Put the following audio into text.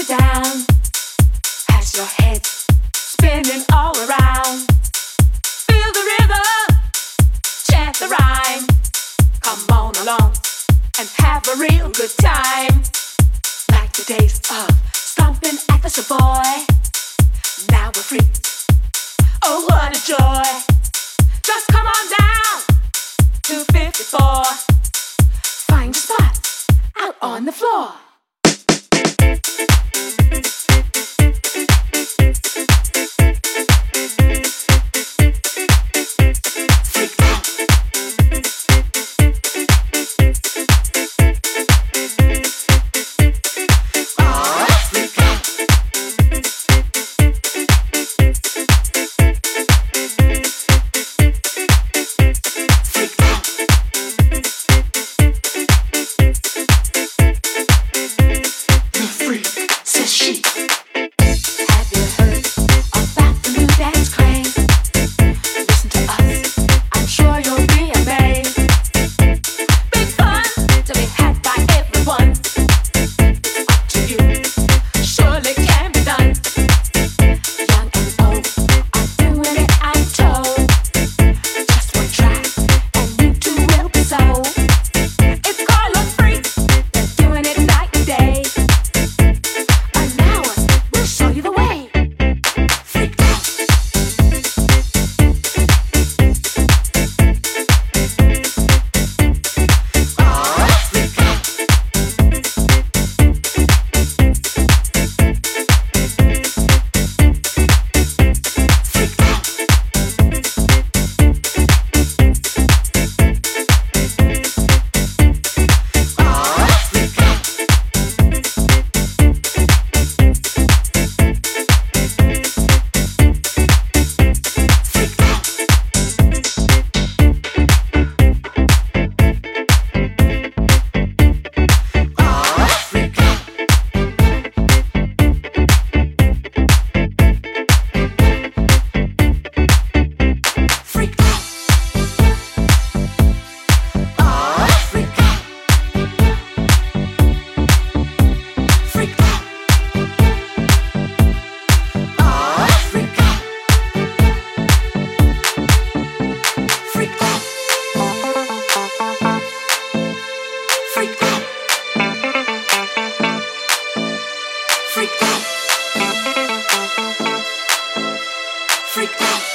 you down as your head spinning all around. Feel the rhythm, chant the rhyme. Come on along and have a real good time. Like the days of stomping at the Savoy. Now we're free. Oh, what a joy! Just come on down to 54. Find a spot out on the floor. Thank you. Freak out.